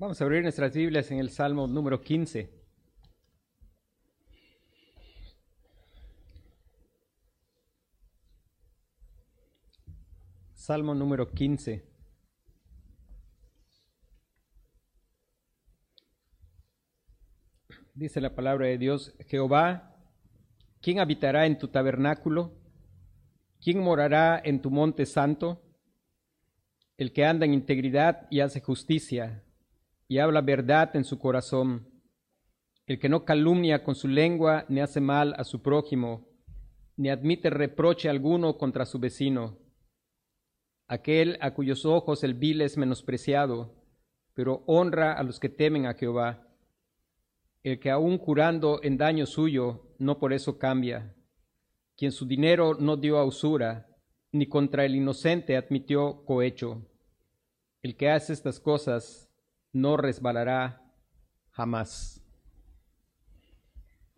Vamos a abrir nuestras Biblias en el Salmo número 15. Salmo número 15. Dice la palabra de Dios, Jehová, ¿quién habitará en tu tabernáculo? ¿Quién morará en tu monte santo? El que anda en integridad y hace justicia y habla verdad en su corazón, el que no calumnia con su lengua ni hace mal a su prójimo, ni admite reproche alguno contra su vecino, aquel a cuyos ojos el vil es menospreciado, pero honra a los que temen a Jehová, el que aun curando en daño suyo, no por eso cambia, quien su dinero no dio a usura, ni contra el inocente admitió cohecho. El que hace estas cosas no resbalará jamás.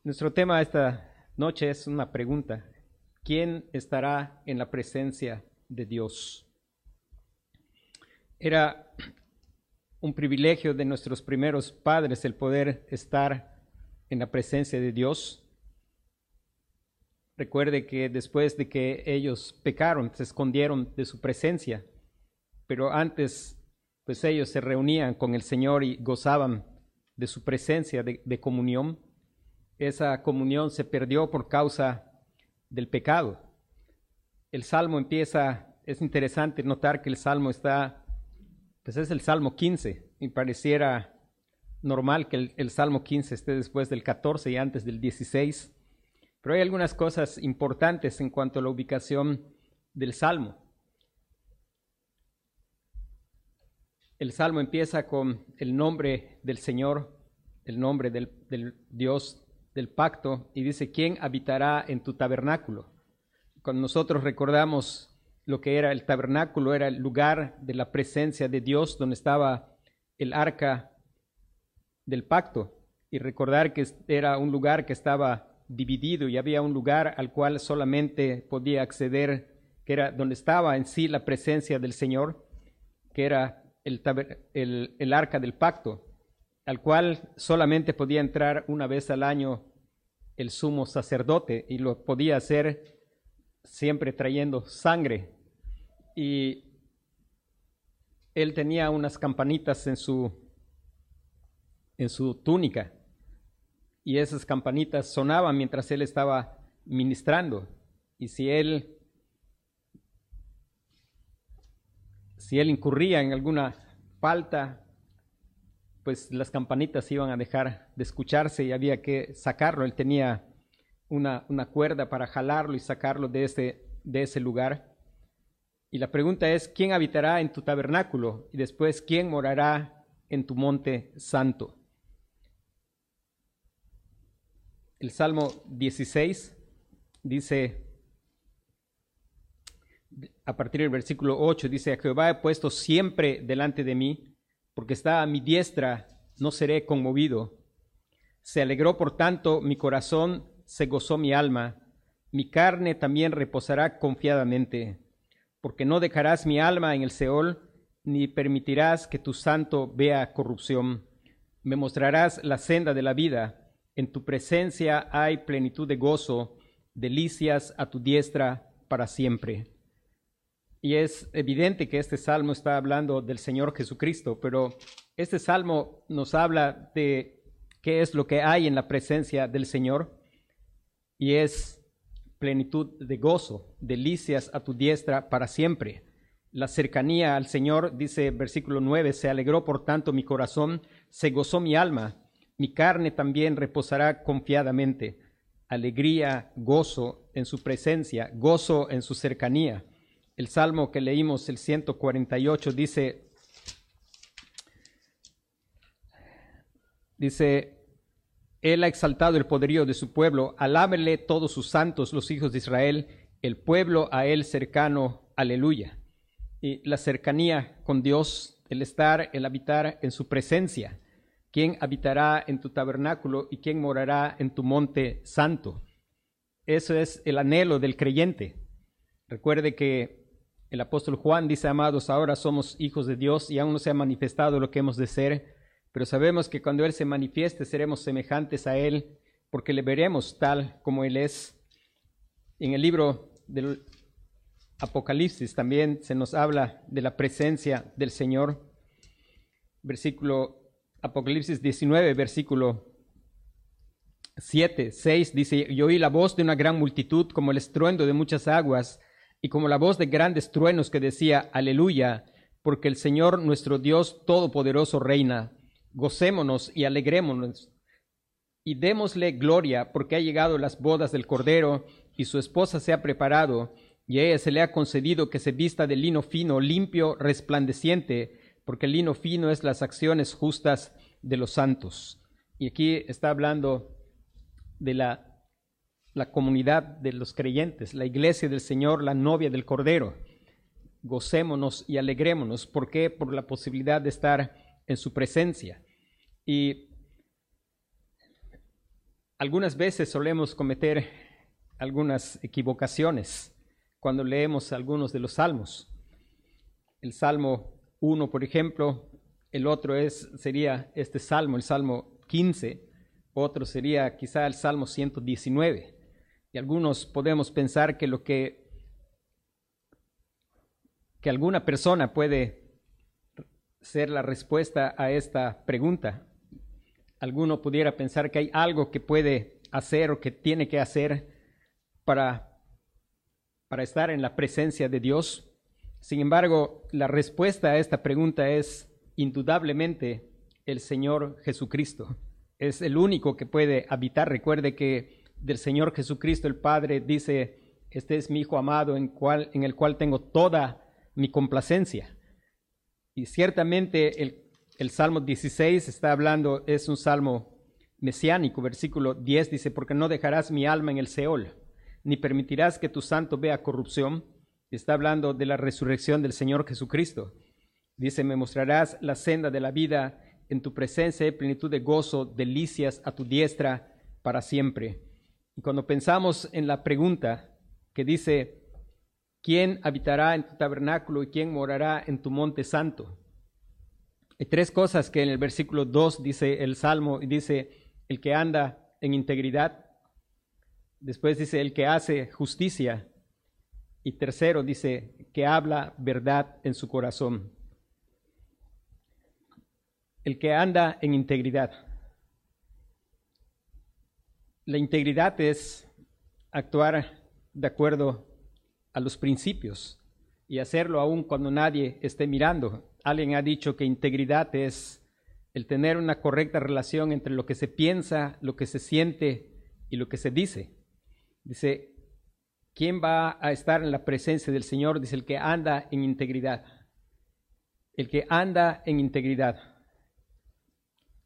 Nuestro tema esta noche es una pregunta. ¿Quién estará en la presencia de Dios? Era un privilegio de nuestros primeros padres el poder estar en la presencia de Dios. Recuerde que después de que ellos pecaron, se escondieron de su presencia, pero antes pues ellos se reunían con el Señor y gozaban de su presencia de, comunión. Esa comunión se perdió por causa del pecado. El salmo empieza, es interesante notar que el salmo está, pues es el salmo 15, y pareciera normal que el, el, salmo 15 esté después del 14 y antes del 16, pero hay algunas cosas importantes en cuanto a la ubicación del salmo. El salmo empieza con el nombre del Señor, el nombre del, Dios del pacto, y dice, ¿quién habitará en tu tabernáculo? Cuando nosotros recordamos lo que era el tabernáculo, era el lugar de la presencia de Dios donde estaba el arca del pacto, y recordar que era un lugar que estaba dividido y había un lugar al cual solamente podía acceder, que era donde estaba en sí la presencia del Señor, que era el, arca del pacto, al cual solamente podía entrar una vez al año el sumo sacerdote y lo podía hacer siempre trayendo sangre. Y él tenía unas campanitas en su, en su túnica y esas campanitas sonaban mientras él estaba ministrando. Y si él si él incurría en alguna falta, pues las campanitas iban a dejar de escucharse y había que sacarlo. Él tenía una, una cuerda para jalarlo y sacarlo de ese, de ese lugar. Y la pregunta es, ¿quién habitará en tu tabernáculo? Y después, ¿quién morará en tu monte santo? El Salmo 16 dice, a partir del versículo 8, dice, a Jehová he puesto siempre delante de mí, porque está a mi diestra, no seré conmovido. Se alegró por tanto mi corazón, se gozó mi alma, mi carne también reposará confiadamente, porque no dejarás mi alma en el Seol, ni permitirás que tu santo vea corrupción. Me mostrarás la senda de la vida, en tu presencia hay plenitud de gozo, delicias a tu diestra para siempre. Y es evidente que este salmo está hablando del Señor Jesucristo, pero este salmo nos habla de qué es lo que hay en la presencia del Señor y es plenitud de gozo, delicias a tu diestra para siempre. La cercanía al Señor, dice versículo 9, se alegró por tanto mi corazón, se gozó mi alma, mi carne también reposará confiadamente. Alegría, gozo en su presencia, gozo en su cercanía. El salmo que leímos, el 148, dice, dice, Él ha exaltado el poderío de su pueblo, alábenle todos sus santos, los hijos de Israel, el pueblo a Él cercano, aleluya. Y la cercanía con Dios, el estar, el habitar en su presencia. ¿Quién habitará en tu tabernáculo y quién morará en tu monte santo? Eso es el anhelo del creyente. Recuerde que el apóstol Juan dice, amados, ahora somos hijos de Dios y aún no se ha manifestado lo que hemos de ser, pero sabemos que cuando Él se manifieste seremos semejantes a Él, porque le veremos tal como Él es. En el libro del Apocalipsis también se nos habla de la presencia del Señor. Versículo Apocalipsis 19, versículo 7, 6 dice, y oí la voz de una gran multitud como el estruendo de muchas aguas y como la voz de grandes truenos que decía, aleluya, porque el Señor nuestro Dios Todopoderoso reina. Gocémonos y alegrémonos y démosle gloria porque ha llegado las bodas del Cordero y su esposa se ha preparado y a ella se le ha concedido que se vista de lino fino, limpio, resplandeciente, porque el lino fino es las acciones justas de los santos. Y aquí está hablando de la, la comunidad de los creyentes, la iglesia del Señor, la novia del Cordero. Gocémonos y alegrémonos. ¿Por qué? Por la posibilidad de estar en su presencia. Y algunas veces solemos cometer algunas equivocaciones cuando leemos algunos de los salmos. El Salmo 1, por ejemplo, el otro es, sería este salmo, el Salmo 15, otro sería quizá el Salmo 119. Y algunos podemos pensar que lo que que alguna persona puede ser la respuesta a esta pregunta. Alguno pudiera pensar que hay algo que puede hacer o que tiene que hacer para, para estar en la presencia de Dios. Sin embargo, la respuesta a esta pregunta es indudablemente el Señor Jesucristo es el único que puede habitar. Recuerde que del Señor Jesucristo el Padre dice, este es mi Hijo amado en, cual, en el cual tengo toda mi complacencia. Y ciertamente el, Salmo 16 está hablando, es un salmo mesiánico, versículo 10 dice, porque no dejarás mi alma en el Seol, ni permitirás que tu santo vea corrupción. Está hablando de la resurrección del Señor Jesucristo. Dice, me mostrarás la senda de la vida en tu presencia plenitud de gozo, delicias a tu diestra para siempre. Y cuando pensamos en la pregunta que dice, ¿quién habitará en tu tabernáculo y quién morará en tu monte santo? Hay tres cosas que en el versículo 2 dice el Salmo, y dice, el que anda en integridad, después dice, el que hace justicia, y tercero dice, que habla verdad en su corazón el que anda en integridad. La integridad es actuar de acuerdo a los principios y hacerlo aún cuando nadie esté mirando. Alguien ha dicho que integridad es el tener una correcta relación entre lo que se piensa, lo que se siente y lo que se dice. Dice, ¿quién va a estar en la presencia del Señor? Dice el que anda en integridad. El que anda en integridad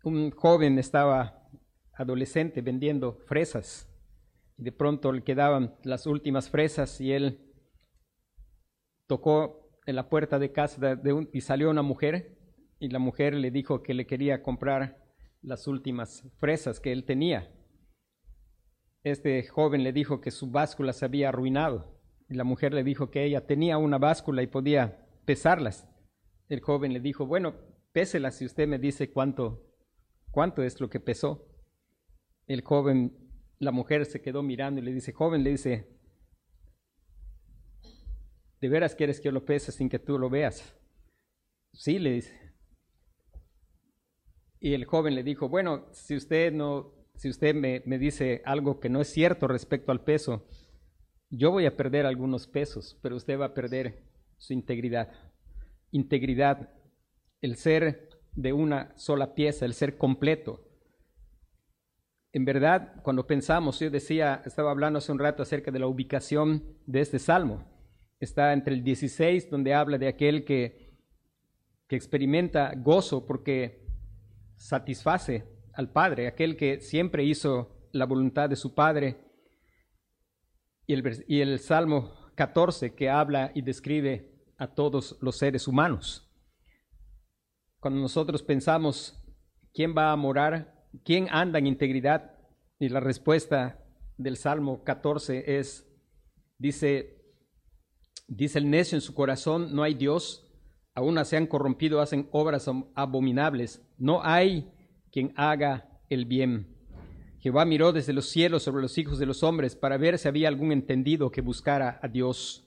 un joven estaba adolescente vendiendo fresas y de pronto le quedaban las últimas fresas y él tocó en la puerta de casa y salió una mujer y la mujer le dijo que le quería comprar las últimas fresas que él tenía. Este joven le dijo que su báscula se había arruinado y la mujer le dijo que ella tenía una báscula y podía pesarlas. El joven le dijo, bueno, péselas si usted me dice cuánto ¿Cuánto es lo que pesó? El joven, la mujer se quedó mirando y le dice, joven, le dice, ¿de veras quieres que yo lo pese sin que tú lo veas? Sí, le dice. Y el joven le dijo, bueno, si usted no, si usted me, me dice algo que no es cierto respecto al peso, yo voy a perder algunos pesos, pero usted va a perder su integridad. Integridad, el ser de una sola pieza, el ser completo. En verdad, cuando pensamos, yo decía, estaba hablando hace un rato acerca de la ubicación de este salmo. Está entre el 16, donde habla de aquel que, que experimenta gozo porque satisface al Padre, aquel que siempre hizo la voluntad de su Padre. Y el, y el Salmo 14 que habla y describe a todos los seres humanos. Cuando nosotros pensamos, ¿quién va a morar? ¿Quién anda en integridad? Y la respuesta del Salmo 14 es, dice, dice el necio en su corazón, no hay Dios, aún se han corrompido, hacen obras abominables. No hay quien haga el bien. Jehová miró desde los cielos sobre los hijos de los hombres para ver si había algún entendido que buscara a Dios.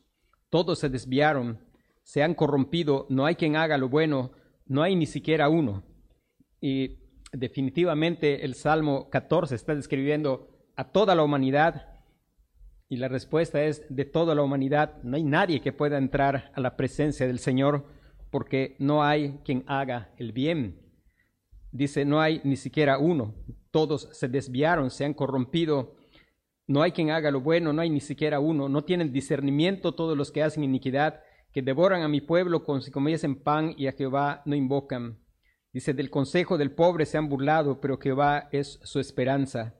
Todos se desviaron, se han corrompido, no hay quien haga lo bueno, no hay ni siquiera uno. Y definitivamente el Salmo 14 está describiendo a toda la humanidad y la respuesta es de toda la humanidad. No hay nadie que pueda entrar a la presencia del Señor porque no hay quien haga el bien. Dice, no hay ni siquiera uno. Todos se desviaron, se han corrompido. No hay quien haga lo bueno, no hay ni siquiera uno. No tienen discernimiento todos los que hacen iniquidad, que devoran a mi pueblo como si comiesen pan y a Jehová no invocan. Dice, del consejo del pobre se han burlado, pero Jehová es su esperanza.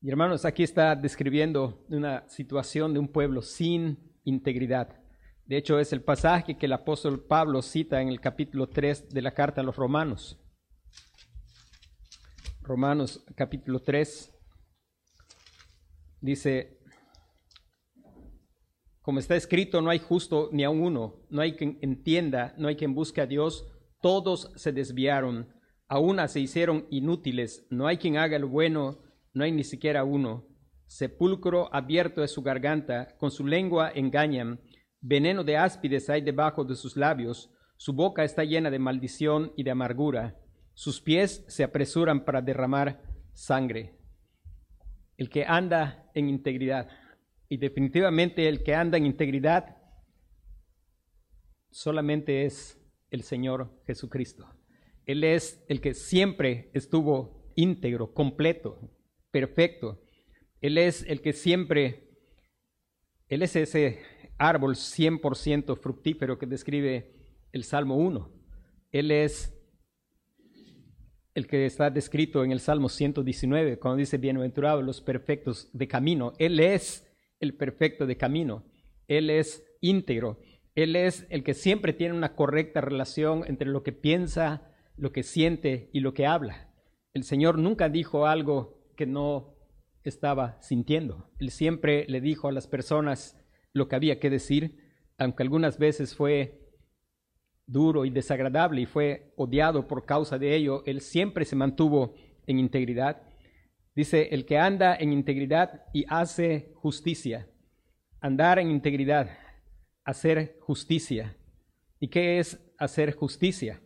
Y hermanos, aquí está describiendo una situación de un pueblo sin integridad. De hecho, es el pasaje que el apóstol Pablo cita en el capítulo 3 de la carta a los romanos. Romanos capítulo 3 dice, como está escrito, no hay justo ni a uno, no hay quien entienda, no hay quien busque a Dios, todos se desviaron, a una se hicieron inútiles, no hay quien haga lo bueno, no hay ni siquiera uno. Sepulcro abierto es su garganta, con su lengua engañan, veneno de áspides hay debajo de sus labios, su boca está llena de maldición y de amargura, sus pies se apresuran para derramar sangre. El que anda en integridad, y definitivamente el que anda en integridad, solamente es el Señor Jesucristo. Él es el que siempre estuvo íntegro, completo, perfecto. Él es el que siempre, Él es ese árbol 100% fructífero que describe el Salmo 1. Él es el que está descrito en el Salmo 119, cuando dice, bienaventurados los perfectos de camino. Él es el perfecto de camino. Él es íntegro. Él es el que siempre tiene una correcta relación entre lo que piensa, lo que siente y lo que habla. El Señor nunca dijo algo que no estaba sintiendo. Él siempre le dijo a las personas lo que había que decir, aunque algunas veces fue duro y desagradable y fue odiado por causa de ello, él siempre se mantuvo en integridad. Dice, el que anda en integridad y hace justicia. Andar en integridad, hacer justicia. ¿Y qué es hacer justicia?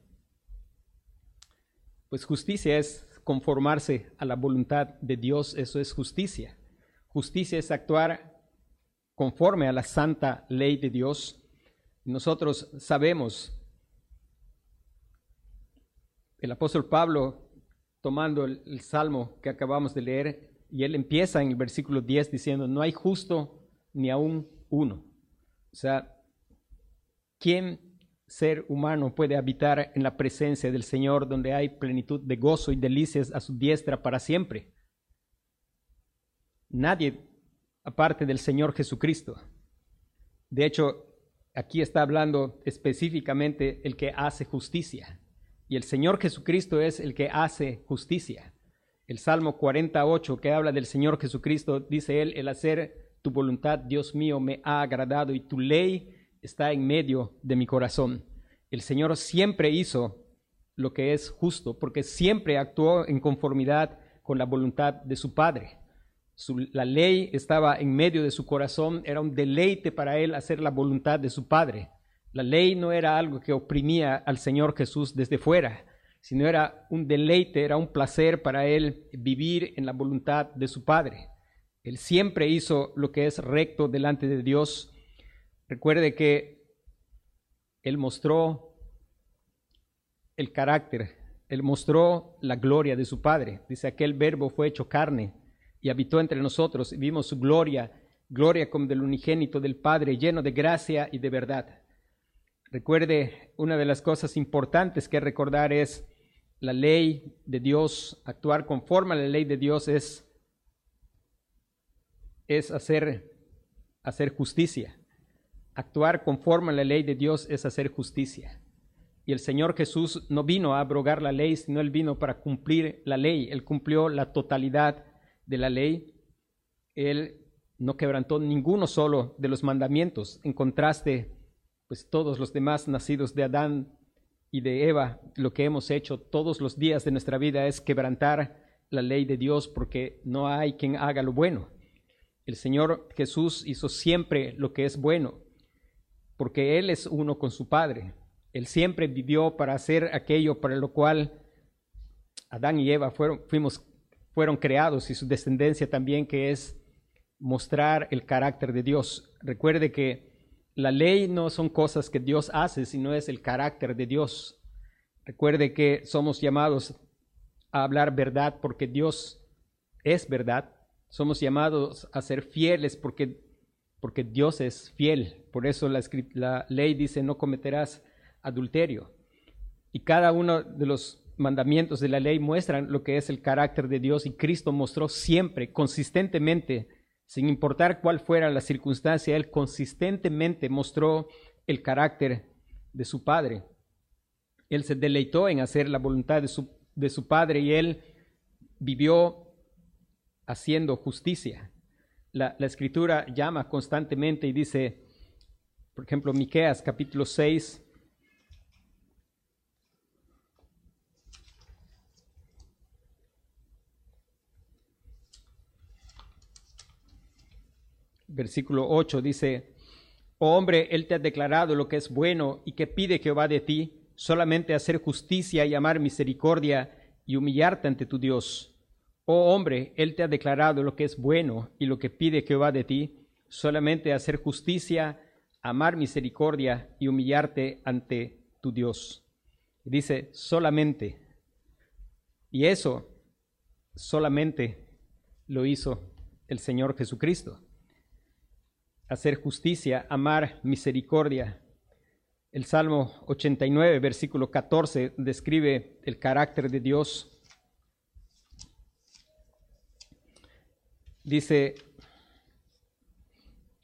Pues justicia es conformarse a la voluntad de Dios, eso es justicia. Justicia es actuar conforme a la santa ley de Dios. Nosotros sabemos, el apóstol Pablo, tomando el, salmo que acabamos de leer, y él empieza en el versículo 10 diciendo, no hay justo ni aún uno. O sea, ¿quién ser humano puede habitar en la presencia del Señor donde hay plenitud de gozo y delicias a su diestra para siempre. Nadie aparte del Señor Jesucristo. De hecho, aquí está hablando específicamente el que hace justicia. Y el Señor Jesucristo es el que hace justicia. El Salmo 48 que habla del Señor Jesucristo, dice él, el hacer tu voluntad, Dios mío, me ha agradado y tu ley está en medio de mi corazón. El Señor siempre hizo lo que es justo, porque siempre actuó en conformidad con la voluntad de su Padre. la ley estaba en medio de su corazón, era un deleite para él hacer la voluntad de su Padre. La ley no era algo que oprimía al Señor Jesús desde fuera, sino era un deleite, era un placer para él vivir en la voluntad de su Padre. Él siempre hizo lo que es recto delante de Dios Recuerde que Él mostró el carácter, Él mostró la gloria de su Padre. Dice, aquel verbo fue hecho carne y habitó entre nosotros y vimos su gloria, gloria como del unigénito del Padre, lleno de gracia y de verdad. Recuerde, una de las cosas importantes que recordar es la ley de Dios, actuar conforme a la ley de Dios es, es hacer, justicia. Actuar conforme a la ley de Dios es hacer justicia. Y el Señor Jesús no vino a abrogar la ley, sino Él vino para cumplir la ley. Él cumplió la totalidad de la ley. Él no quebrantó ninguno solo de los mandamientos, en contraste pues todos los demás nacidos de Adán y de Eva, lo que hemos hecho todos los días de nuestra vida es quebrantar la ley de Dios porque no hay quien haga lo bueno. El Señor Jesús hizo siempre lo que es bueno, porque Él es uno con su Padre. Él siempre vivió para hacer aquello para lo cual Adán y Eva fueron, creados y su descendencia también, que es mostrar el carácter de Dios. Recuerde que la ley no son cosas que Dios hace, sino es el carácter de Dios. Recuerde que somos llamados a hablar verdad porque Dios es verdad. Somos llamados a ser fieles porque, porque Dios es fiel. Por eso la, ley dice no cometerás adulterio. Y cada uno de los mandamientos de la ley muestran lo que es el carácter de Dios y Cristo mostró siempre, consistentemente, sin importar cuál fuera la circunstancia, Él consistentemente mostró el carácter de su Padre. Él se deleitó en hacer la voluntad de su, de su Padre y Él vivió haciendo justicia. La, escritura llama constantemente y dice, por ejemplo, Miqueas capítulo 6, versículo 8 dice, oh hombre, Él te ha declarado lo que es bueno y que pide Jehová de ti, solamente hacer justicia y amar misericordia y humillarte ante tu Dios. Oh hombre, Él te ha declarado lo que es bueno y lo que pide Jehová de ti, solamente hacer justicia, amar misericordia y humillarte ante tu Dios. Dice, solamente. Y eso solamente lo hizo el Señor Jesucristo hacer justicia, amar misericordia. El Salmo 89, versículo 14, describe el carácter de Dios. Dice,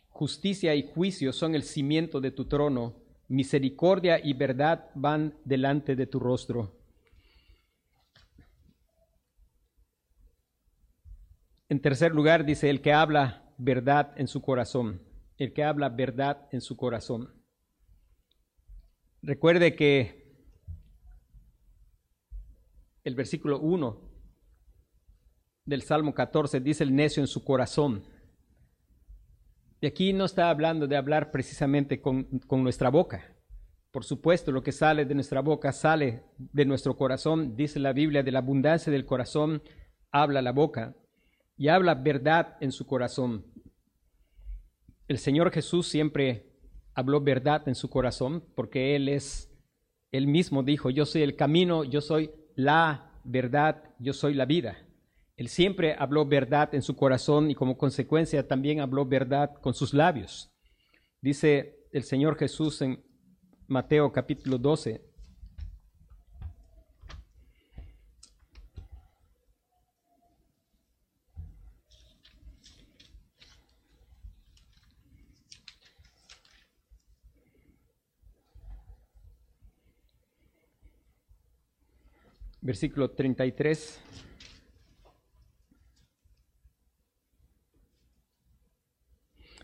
justicia y juicio son el cimiento de tu trono, misericordia y verdad van delante de tu rostro. En tercer lugar, dice, el que habla verdad en su corazón el que habla verdad en su corazón. Recuerde que el versículo 1 del Salmo 14 dice el necio en su corazón. Y aquí no está hablando de hablar precisamente con, con nuestra boca. Por supuesto, lo que sale de nuestra boca sale de nuestro corazón. Dice la Biblia, de la abundancia del corazón habla la boca. Y habla verdad en su corazón. El Señor Jesús siempre habló verdad en su corazón porque Él es, Él mismo dijo, yo soy el camino, yo soy la verdad, yo soy la vida. Él siempre habló verdad en su corazón y como consecuencia también habló verdad con sus labios. Dice el Señor Jesús en Mateo capítulo 12, versículo 33.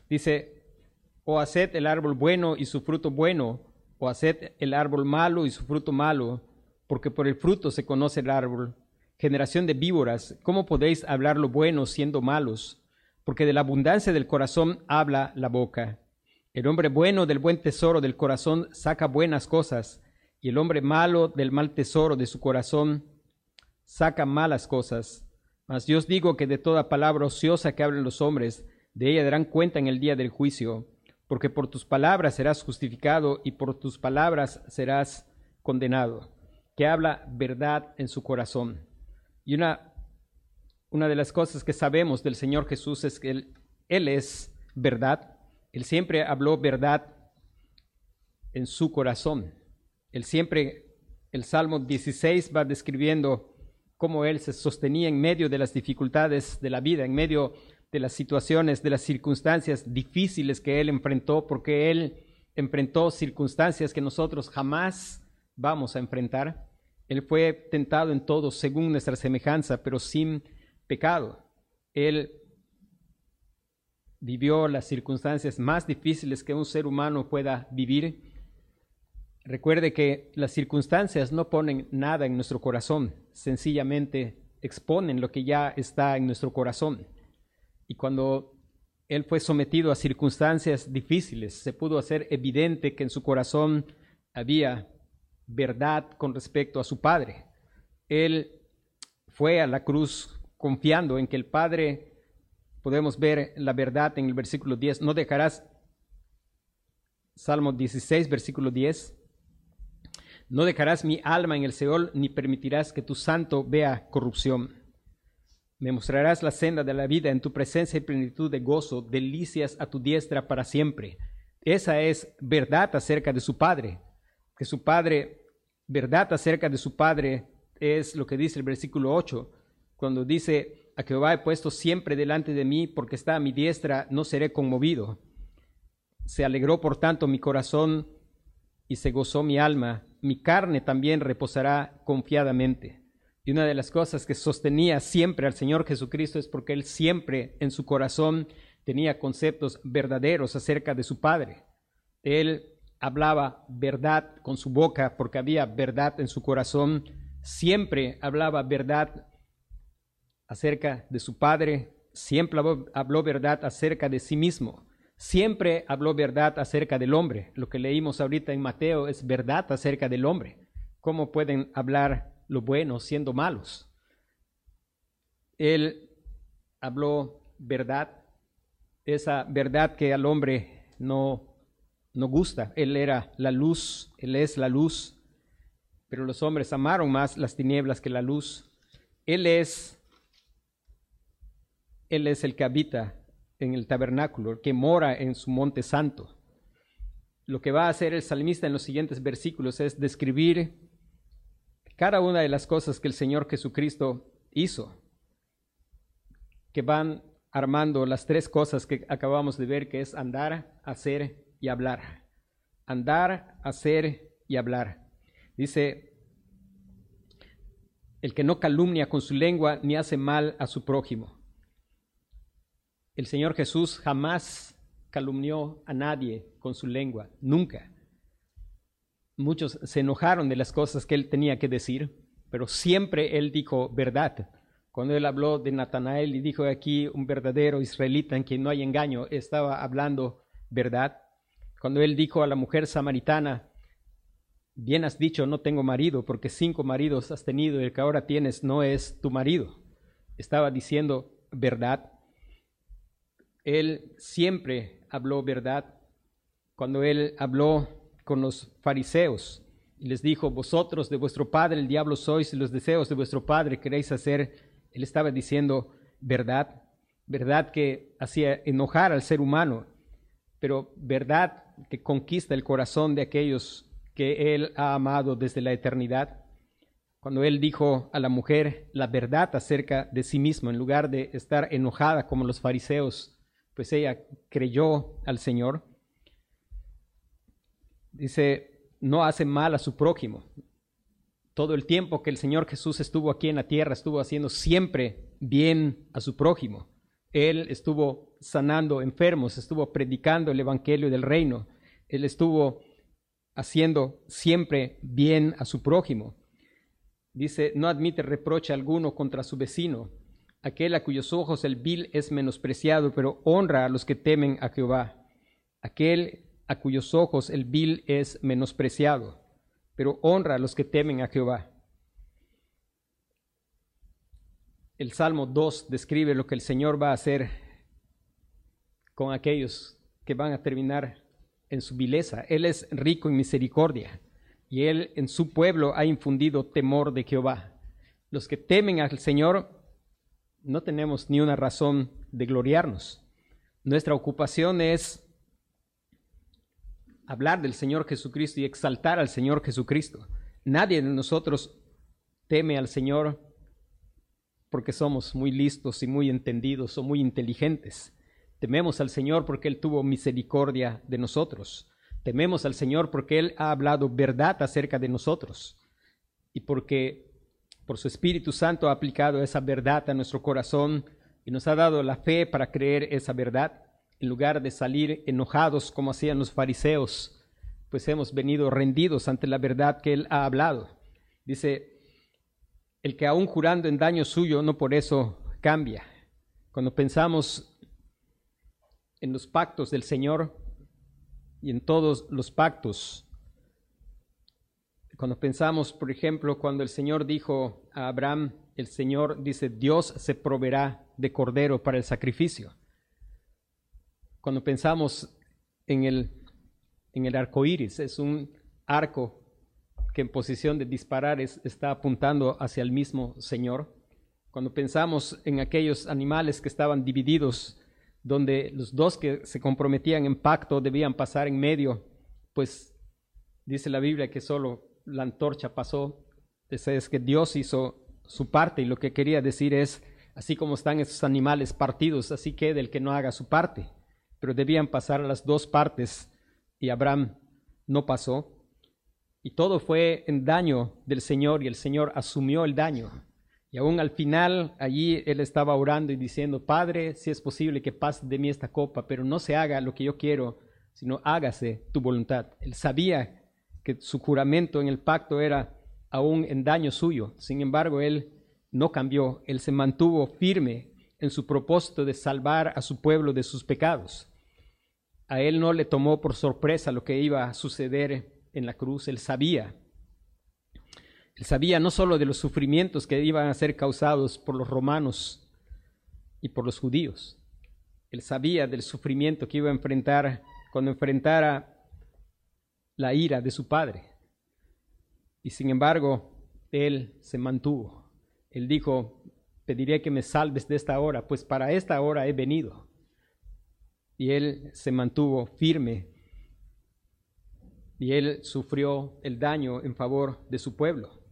Dice, o haced el árbol bueno y su fruto bueno, o haced el árbol malo y su fruto malo, porque por el fruto se conoce el árbol. Generación de víboras, ¿cómo podéis hablar lo bueno siendo malos? Porque de la abundancia del corazón habla la boca. El hombre bueno del buen tesoro del corazón saca buenas cosas, y el hombre malo del mal tesoro de su corazón saca malas cosas. Mas Dios digo que de toda palabra ociosa que hablen los hombres, de ella darán cuenta en el día del juicio, porque por tus palabras serás justificado y por tus palabras serás condenado, que habla verdad en su corazón. Y una, una de las cosas que sabemos del Señor Jesús es que él, él es verdad, Él siempre habló verdad en su corazón. Él siempre, el Salmo 16 va describiendo cómo Él se sostenía en medio de las dificultades de la vida, en medio de las situaciones, de las circunstancias difíciles que Él enfrentó, porque Él enfrentó circunstancias que nosotros jamás vamos a enfrentar. Él fue tentado en todo según nuestra semejanza, pero sin pecado. Él vivió las circunstancias más difíciles que un ser humano pueda vivir. Recuerde que las circunstancias no ponen nada en nuestro corazón, sencillamente exponen lo que ya está en nuestro corazón. Y cuando él fue sometido a circunstancias difíciles, se pudo hacer evidente que en su corazón había verdad con respecto a su Padre. Él fue a la cruz confiando en que el Padre, podemos ver la verdad en el versículo 10, no dejarás, Salmo 16, versículo 10, no dejarás mi alma en el Seol, ni permitirás que tu santo vea corrupción. Me mostrarás la senda de la vida en tu presencia y plenitud de gozo, delicias a tu diestra para siempre. Esa es verdad acerca de su Padre, que su Padre, verdad acerca de su Padre es lo que dice el versículo 8, cuando dice, a Jehová he puesto siempre delante de mí, porque está a mi diestra, no seré conmovido. Se alegró por tanto mi corazón y se gozó mi alma, mi carne también reposará confiadamente. Y una de las cosas que sostenía siempre al Señor Jesucristo es porque Él siempre en su corazón tenía conceptos verdaderos acerca de su Padre. Él hablaba verdad con su boca porque había verdad en su corazón. Siempre hablaba verdad acerca de su Padre. Siempre habló, verdad acerca de sí mismo. Siempre habló verdad acerca del hombre. Lo que leímos ahorita en Mateo es verdad acerca del hombre. ¿Cómo pueden hablar lo bueno siendo malos? Él habló verdad, esa verdad que al hombre no, no gusta. Él era la luz, él es la luz, pero los hombres amaron más las tinieblas que la luz. Él es, él es el que habita en el tabernáculo, que mora en su monte santo. Lo que va a hacer el salmista en los siguientes versículos es describir cada una de las cosas que el Señor Jesucristo hizo, que van armando las tres cosas que acabamos de ver, que es andar, hacer y hablar. Andar, hacer y hablar. Dice, el que no calumnia con su lengua ni hace mal a su prójimo el Señor Jesús jamás calumnió a nadie con su lengua, nunca. Muchos se enojaron de las cosas que él tenía que decir, pero siempre él dijo verdad. Cuando él habló de Natanael y dijo aquí un verdadero israelita en quien no hay engaño, estaba hablando verdad. Cuando él dijo a la mujer samaritana, bien has dicho, no tengo marido, porque cinco maridos has tenido y el que ahora tienes no es tu marido. Estaba diciendo verdad. Él siempre habló verdad. Cuando él habló con los fariseos y les dijo, vosotros de vuestro padre el diablo sois y los deseos de vuestro padre queréis hacer, él estaba diciendo verdad, verdad que hacía enojar al ser humano, pero verdad que conquista el corazón de aquellos que él ha amado desde la eternidad. Cuando él dijo a la mujer la verdad acerca de sí mismo, en lugar de estar enojada como los fariseos, pues ella creyó al Señor. Dice, no hace mal a su prójimo. Todo el tiempo que el Señor Jesús estuvo aquí en la tierra, estuvo haciendo siempre bien a su prójimo. Él estuvo sanando enfermos, estuvo predicando el Evangelio del Reino. Él estuvo haciendo siempre bien a su prójimo. Dice, no admite reproche alguno contra su vecino aquel a cuyos ojos el vil es menospreciado, pero honra a los que temen a Jehová. Aquel a cuyos ojos el vil es menospreciado, pero honra a los que temen a Jehová. El Salmo 2 describe lo que el Señor va a hacer con aquellos que van a terminar en su vileza. Él es rico en misericordia y Él en su pueblo ha infundido temor de Jehová. Los que temen al Señor no tenemos ni una razón de gloriarnos. Nuestra ocupación es hablar del Señor Jesucristo y exaltar al Señor Jesucristo. Nadie de nosotros teme al Señor porque somos muy listos y muy entendidos o muy inteligentes. Tememos al Señor porque Él tuvo misericordia de nosotros. Tememos al Señor porque Él ha hablado verdad acerca de nosotros y porque por su Espíritu Santo ha aplicado esa verdad a nuestro corazón y nos ha dado la fe para creer esa verdad. En lugar de salir enojados como hacían los fariseos, pues hemos venido rendidos ante la verdad que Él ha hablado. Dice, el que aún jurando en daño suyo, no por eso cambia. Cuando pensamos en los pactos del Señor y en todos los pactos, cuando pensamos, por ejemplo, cuando el Señor dijo a Abraham, el Señor dice, Dios se proveerá de cordero para el sacrificio. Cuando pensamos en el, en el arco iris, es un arco que en posición de disparar está apuntando hacia el mismo Señor. Cuando pensamos en aquellos animales que estaban divididos, donde los dos que se comprometían en pacto debían pasar en medio, pues dice la Biblia que solo la antorcha pasó. Es que Dios hizo su parte y lo que quería decir es, así como están esos animales partidos, así que del que no haga su parte. Pero debían pasar las dos partes y Abraham no pasó. Y todo fue en daño del Señor y el Señor asumió el daño. Y aún al final, allí él estaba orando y diciendo, Padre, si es posible que pase de mí esta copa, pero no se haga lo que yo quiero, sino hágase tu voluntad. Él sabía que su juramento en el pacto era aún en daño suyo. Sin embargo, él no cambió, él se mantuvo firme en su propósito de salvar a su pueblo de sus pecados. A él no le tomó por sorpresa lo que iba a suceder en la cruz, él sabía. Él sabía no solo de los sufrimientos que iban a ser causados por los romanos y por los judíos, él sabía del sufrimiento que iba a enfrentar cuando enfrentara la ira de su padre. Y sin embargo, él se mantuvo. Él dijo, pediré que me salves de esta hora, pues para esta hora he venido. Y él se mantuvo firme. Y él sufrió el daño en favor de su pueblo.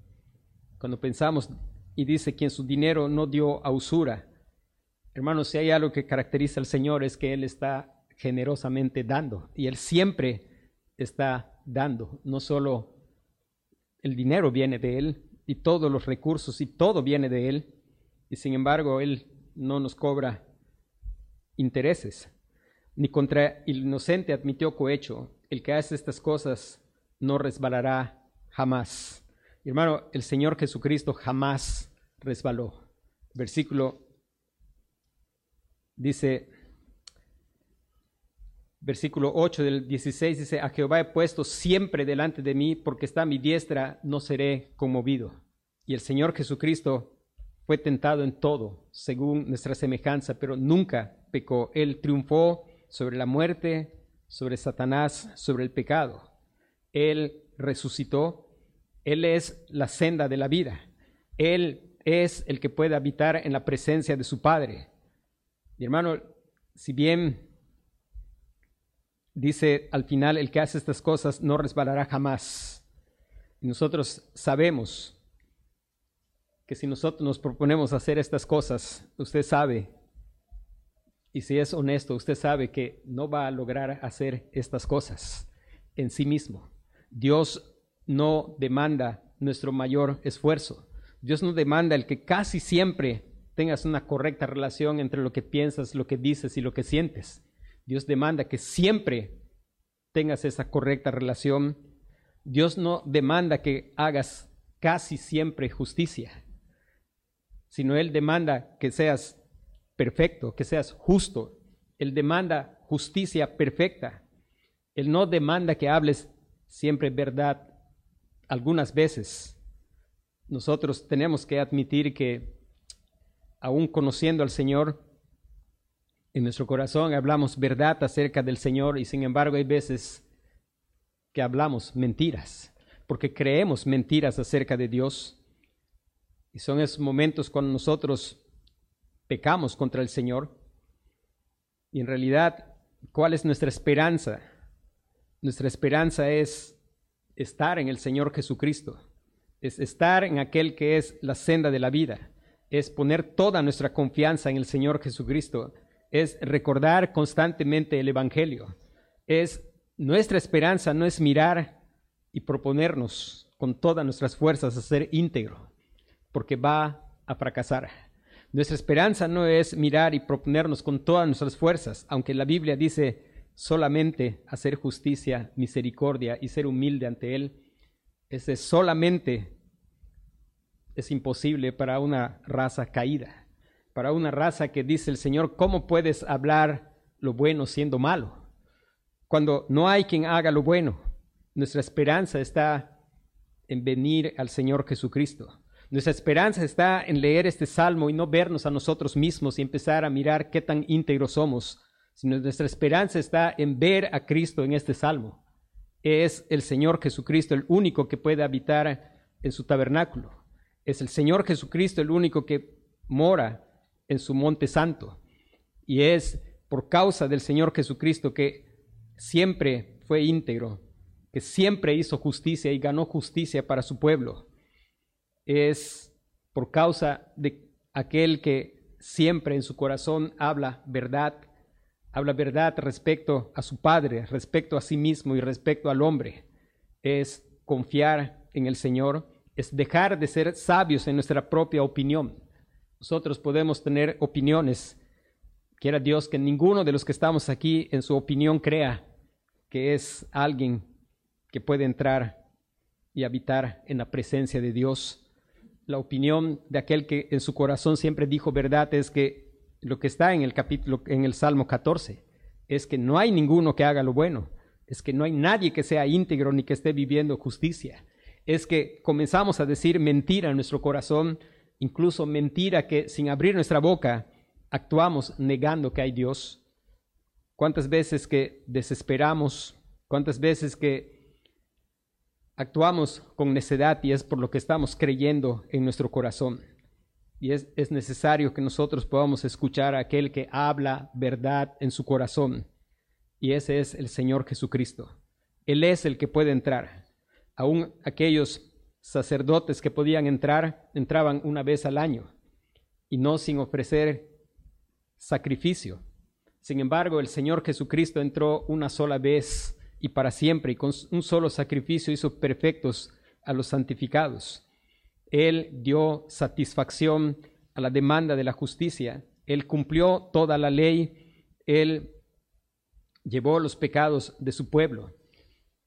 Cuando pensamos, y dice, quien su dinero no dio a usura. Hermanos, si hay algo que caracteriza al Señor es que Él está generosamente dando. Y Él siempre está dando, no solo el dinero viene de Él y todos los recursos y todo viene de Él. Y sin embargo, Él no nos cobra intereses. Ni contra el inocente admitió cohecho. El que hace estas cosas no resbalará jamás. hermano, el Señor Jesucristo jamás resbaló. Versículo dice, versículo 8 del 16 dice, a Jehová he puesto siempre delante de mí, porque está a mi diestra, no seré conmovido. Y el Señor Jesucristo fue tentado en todo, según nuestra semejanza, pero nunca pecó. Él triunfó sobre la muerte, sobre Satanás, sobre el pecado. Él resucitó. Él es la senda de la vida. Él es el que puede habitar en la presencia de su Padre. Mi hermano, si bien dice al final, el que hace estas cosas no resbalará jamás. Nosotros sabemos que si nosotros nos proponemos hacer estas cosas, usted sabe, y si es honesto, usted sabe que no va a lograr hacer estas cosas en sí mismo. Dios no demanda nuestro mayor esfuerzo. Dios no demanda el que casi siempre tengas una correcta relación entre lo que piensas, lo que dices y lo que sientes. Dios demanda que siempre tengas esa correcta relación. Dios no demanda que hagas casi siempre justicia, sino Él demanda que seas perfecto, que seas justo. Él demanda justicia perfecta. Él no demanda que hables siempre verdad algunas veces. Nosotros tenemos que admitir que aún conociendo al Señor, en nuestro corazón hablamos verdad acerca del Señor y sin embargo hay veces que hablamos mentiras, porque creemos mentiras acerca de Dios. Y son esos momentos cuando nosotros pecamos contra el Señor. Y en realidad, ¿cuál es nuestra esperanza? Nuestra esperanza es estar en el Señor Jesucristo, es estar en aquel que es la senda de la vida, es poner toda nuestra confianza en el Señor Jesucristo es recordar constantemente el Evangelio. Es nuestra esperanza, no es mirar y proponernos con todas nuestras fuerzas a ser íntegro, porque va a fracasar. Nuestra esperanza no es mirar y proponernos con todas nuestras fuerzas, aunque la Biblia dice solamente hacer justicia, misericordia y ser humilde ante Él. Ese solamente es imposible para una raza caída, para una raza que dice el Señor, ¿cómo puedes hablar lo bueno siendo malo? Cuando no hay quien haga lo bueno, nuestra esperanza está en venir al Señor Jesucristo. Nuestra esperanza está en leer este salmo y no vernos a nosotros mismos y empezar a mirar qué tan íntegros somos, sino nuestra esperanza está en ver a Cristo en este salmo. Es el Señor Jesucristo el único que puede habitar en su tabernáculo. Es el Señor Jesucristo el único que mora en su monte santo. Y es por causa del Señor Jesucristo que siempre fue íntegro, que siempre hizo justicia y ganó justicia para su pueblo es por causa de aquel que siempre en su corazón habla verdad, habla verdad respecto a su Padre, respecto a sí mismo y respecto al hombre. Es confiar en el Señor, es dejar de ser sabios en nuestra propia opinión. Nosotros podemos tener opiniones. Quiera Dios que ninguno de los que estamos aquí en su opinión crea que es alguien que puede entrar y habitar en la presencia de Dios la opinión de aquel que en su corazón siempre dijo verdad es que lo que está en el capítulo, en el Salmo 14, es que no hay ninguno que haga lo bueno, es que no hay nadie que sea íntegro ni que esté viviendo justicia, es que comenzamos a decir mentira en nuestro corazón, incluso mentira que sin abrir nuestra boca actuamos negando que hay Dios. ¿Cuántas veces que desesperamos? ¿Cuántas veces que actuamos con necedad y es por lo que estamos creyendo en nuestro corazón. Y es, es, necesario que nosotros podamos escuchar a aquel que habla verdad en su corazón. Y ese es el Señor Jesucristo. Él es el que puede entrar. Aún aquellos sacerdotes que podían entrar, entraban una vez al año y no sin ofrecer sacrificio. Sin embargo, el Señor Jesucristo entró una sola vez y para siempre, y con un solo sacrificio hizo perfectos a los santificados. Él dio satisfacción a la demanda de la justicia, Él cumplió toda la ley, Él llevó los pecados de su pueblo.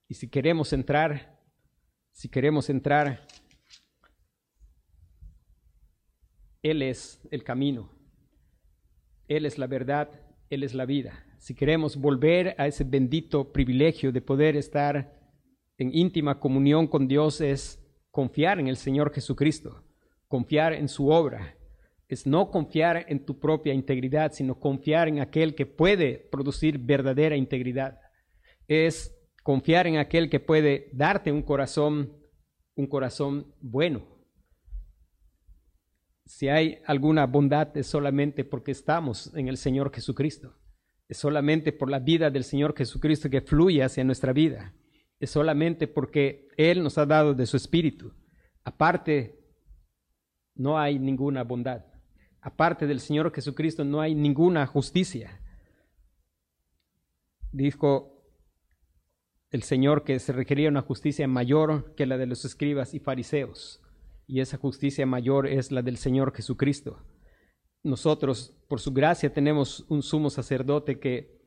Y si queremos entrar, si queremos entrar, Él es el camino, Él es la verdad, Él es la vida si queremos volver a ese bendito privilegio de poder estar en íntima comunión con Dios, es confiar en el Señor Jesucristo, confiar en su obra. Es no confiar en tu propia integridad, sino confiar en aquel que puede producir verdadera integridad. Es confiar en aquel que puede darte un corazón, un corazón bueno. Si hay alguna bondad es solamente porque estamos en el Señor Jesucristo. Es solamente por la vida del Señor Jesucristo que fluye hacia nuestra vida. Es solamente porque Él nos ha dado de su Espíritu. Aparte, no hay ninguna bondad. Aparte del Señor Jesucristo no hay ninguna justicia. Dijo el Señor que se requería una justicia mayor que la de los escribas y fariseos. Y esa justicia mayor es la del Señor Jesucristo nosotros, por su gracia, tenemos un sumo sacerdote que,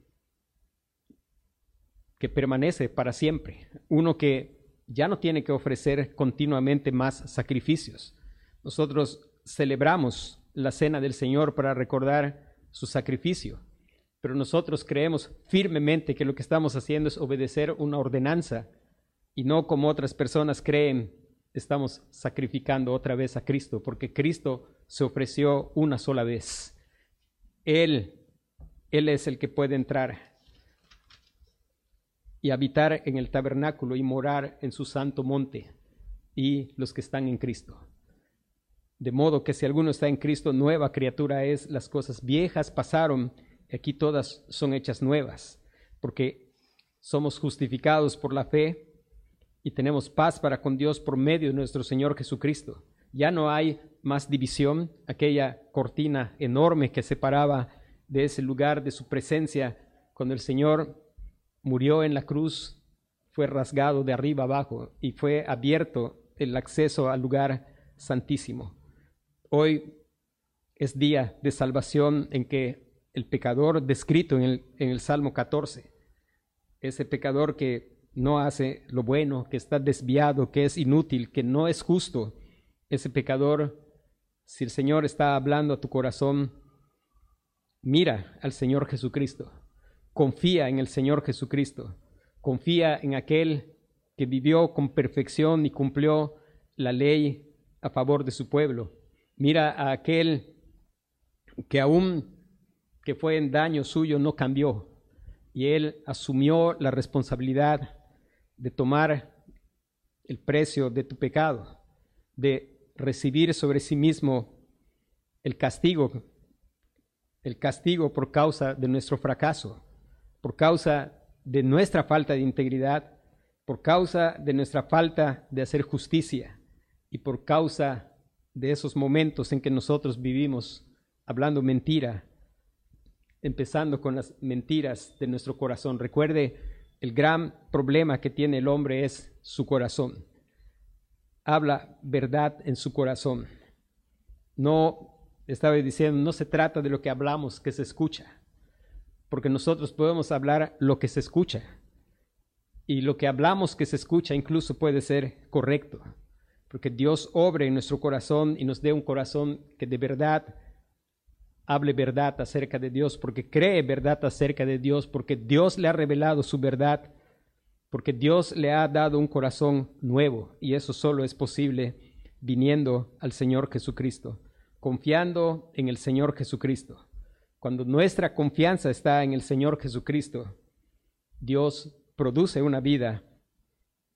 que permanece para siempre, uno que ya no tiene que ofrecer continuamente más sacrificios. Nosotros celebramos la cena del Señor para recordar su sacrificio, pero nosotros creemos firmemente que lo que estamos haciendo es obedecer una ordenanza y no como otras personas creen, estamos sacrificando otra vez a Cristo, porque Cristo se ofreció una sola vez. Él, Él es el que puede entrar y habitar en el tabernáculo y morar en su santo monte y los que están en Cristo. De modo que si alguno está en Cristo, nueva criatura es, las cosas viejas pasaron, y aquí todas son hechas nuevas, porque somos justificados por la fe y tenemos paz para con Dios por medio de nuestro Señor Jesucristo. Ya no hay más división, aquella cortina enorme que separaba de ese lugar de su presencia cuando el Señor murió en la cruz, fue rasgado de arriba abajo y fue abierto el acceso al lugar santísimo. Hoy es día de salvación en que el pecador descrito en el, en el Salmo 14, ese pecador que no hace lo bueno, que está desviado, que es inútil, que no es justo, ese pecador, si el Señor está hablando a tu corazón, mira al Señor Jesucristo, confía en el Señor Jesucristo, confía en aquel que vivió con perfección y cumplió la ley a favor de su pueblo. Mira a aquel que aún que fue en daño suyo no cambió y él asumió la responsabilidad de tomar el precio de tu pecado, de recibir sobre sí mismo el castigo, el castigo por causa de nuestro fracaso, por causa de nuestra falta de integridad, por causa de nuestra falta de hacer justicia y por causa de esos momentos en que nosotros vivimos hablando mentira, empezando con las mentiras de nuestro corazón. Recuerde, el gran problema que tiene el hombre es su corazón. Habla verdad en su corazón. No, estaba diciendo, no se trata de lo que hablamos, que se escucha, porque nosotros podemos hablar lo que se escucha. Y lo que hablamos que se escucha incluso puede ser correcto, porque Dios obre en nuestro corazón y nos dé un corazón que de verdad hable verdad acerca de Dios, porque cree verdad acerca de Dios, porque Dios le ha revelado su verdad, porque Dios le ha dado un corazón nuevo y eso solo es posible viniendo al Señor Jesucristo, confiando en el Señor Jesucristo. Cuando nuestra confianza está en el Señor Jesucristo, Dios produce una vida,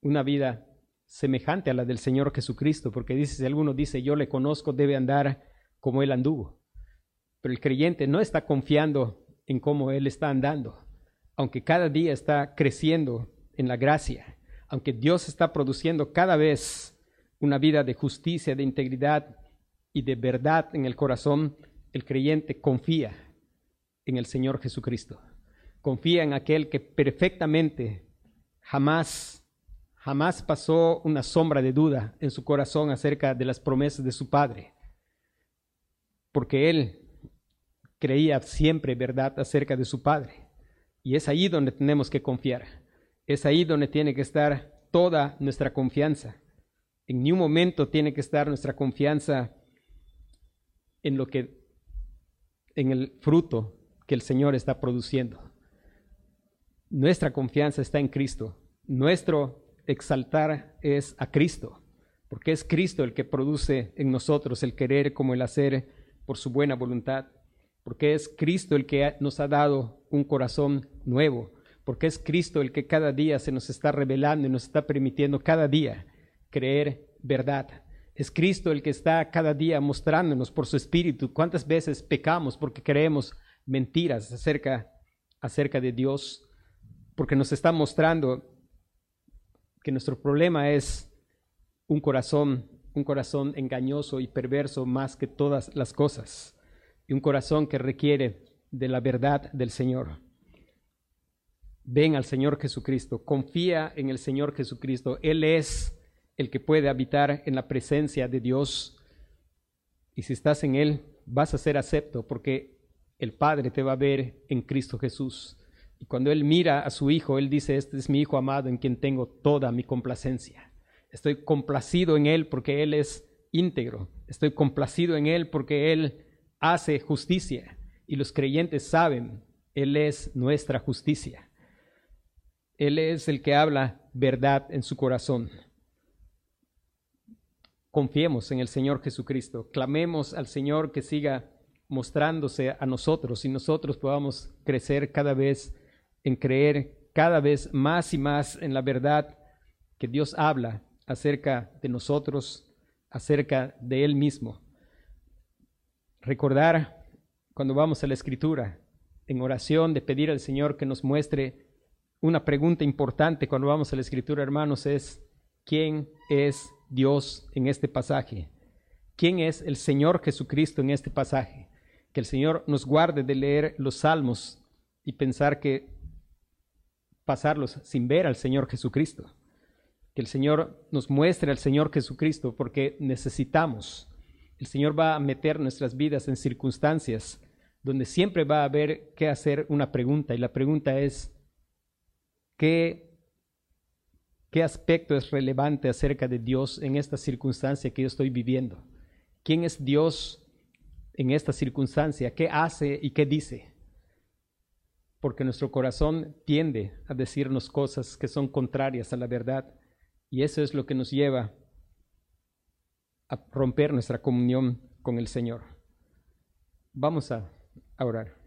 una vida semejante a la del Señor Jesucristo, porque dice, si alguno dice, yo le conozco, debe andar como Él anduvo. Pero el creyente no está confiando en cómo Él está andando, aunque cada día está creciendo en la gracia, aunque Dios está produciendo cada vez una vida de justicia, de integridad y de verdad en el corazón, el creyente confía en el Señor Jesucristo. Confía en aquel que perfectamente jamás, jamás pasó una sombra de duda en su corazón acerca de las promesas de su Padre. Porque Él creía siempre verdad acerca de su Padre. Y es ahí donde tenemos que confiar. Es ahí donde tiene que estar toda nuestra confianza. En ningún momento tiene que estar nuestra confianza en lo que en el fruto que el Señor está produciendo. Nuestra confianza está en Cristo. Nuestro exaltar es a Cristo, porque es Cristo el que produce en nosotros el querer como el hacer por su buena voluntad porque es Cristo el que nos ha dado un corazón nuevo, porque es Cristo el que cada día se nos está revelando y nos está permitiendo cada día creer verdad. Es Cristo el que está cada día mostrándonos por su espíritu cuántas veces pecamos porque creemos mentiras acerca, acerca de Dios, porque nos está mostrando que nuestro problema es un corazón, un corazón engañoso y perverso más que todas las cosas y un corazón que requiere de la verdad del Señor. Ven al Señor Jesucristo, confía en el Señor Jesucristo. Él es el que puede habitar en la presencia de Dios. Y si estás en Él, vas a ser acepto porque el Padre te va a ver en Cristo Jesús. Y cuando Él mira a su Hijo, Él dice, este es mi Hijo amado en quien tengo toda mi complacencia. Estoy complacido en Él porque Él es íntegro. Estoy complacido en Él porque Él hace justicia y los creyentes saben, Él es nuestra justicia. Él es el que habla verdad en su corazón. Confiemos en el Señor Jesucristo, clamemos al Señor que siga mostrándose a nosotros y nosotros podamos crecer cada vez en creer cada vez más y más en la verdad que Dios habla acerca de nosotros, acerca de Él mismo recordar cuando vamos a la escritura, en oración, de pedir al Señor que nos muestre una pregunta importante cuando vamos a la escritura, hermanos, es, ¿quién es Dios en este pasaje? ¿Quién es el Señor Jesucristo en este pasaje? Que el Señor nos guarde de leer los salmos y pensar que pasarlos sin ver al Señor Jesucristo. Que el Señor nos muestre al Señor Jesucristo porque necesitamos El Señor va a meter nuestras vidas en circunstancias donde siempre va a haber que hacer una pregunta y la pregunta es, ¿qué, qué aspecto es relevante acerca de Dios en esta circunstancia que yo estoy viviendo? ¿Quién es Dios en esta circunstancia? ¿Qué hace y qué dice? Porque nuestro corazón tiende a decirnos cosas que son contrarias a la verdad y eso es lo que nos lleva a romper nuestra comunión con el Señor. Vamos a orar.